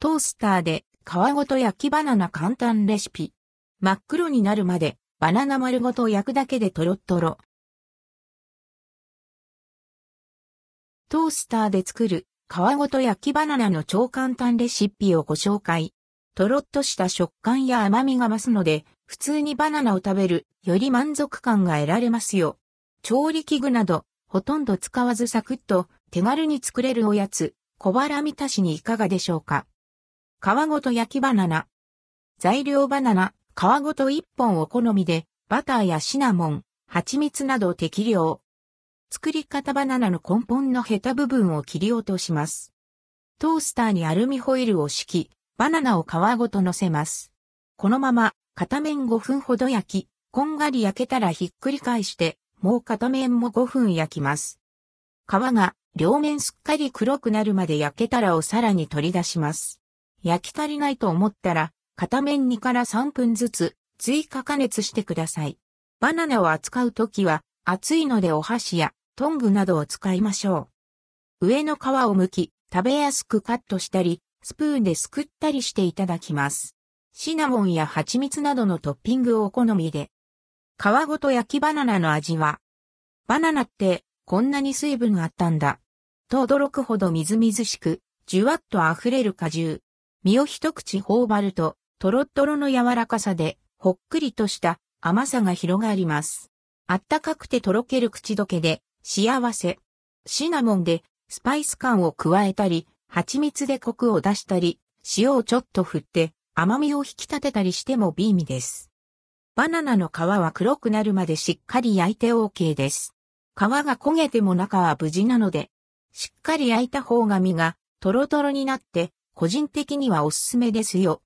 トースターで皮ごと焼きバナナ簡単レシピ。真っ黒になるまでバナナ丸ごと焼くだけでトロットロ。トースターで作る皮ごと焼きバナナの超簡単レシピをご紹介。とろっとした食感や甘みが増すので、普通にバナナを食べるより満足感が得られますよ。調理器具など、ほとんど使わずサクッと手軽に作れるおやつ、小腹満たしにいかがでしょうか？皮ごと焼きバナナ。材料バナナ、皮ごと1本お好みで、バターやシナモン、蜂蜜など適量。作り方バナナの根本のヘタ部分を切り落とします。トースターにアルミホイルを敷き、バナナを皮ごと乗せます。このまま片面5分ほど焼き、こんがり焼けたらひっくり返して、もう片面も5分焼きます。皮が両面すっかり黒くなるまで焼けたらお皿に取り出します。焼き足りないと思ったら、片面2から3分ずつ追加加熱してください。バナナを扱うときは熱いのでお箸やトングなどを使いましょう。上の皮を剥き、食べやすくカットしたり、スプーンですくったりしていただきます。シナモンや蜂蜜などのトッピングをお好みで。皮ごと焼きバナナの味は、バナナってこんなに水分があったんだ。と驚くほどみずみずしく、じゅわっと溢れる果汁。身を一口頬張ると、とろっとろの柔らかさで、ほっくりとした甘さが広がります。あったかくてとろける口どけで、幸せ。シナモンでスパイス感を加えたり、蜂蜜でコクを出したり、塩をちょっと振って甘みを引き立てたりしても美味です。バナナの皮は黒くなるまでしっかり焼いて OK です。皮が焦げても中は無事なので、しっかり焼いた方が身がトロトロになって個人的にはおすすめですよ。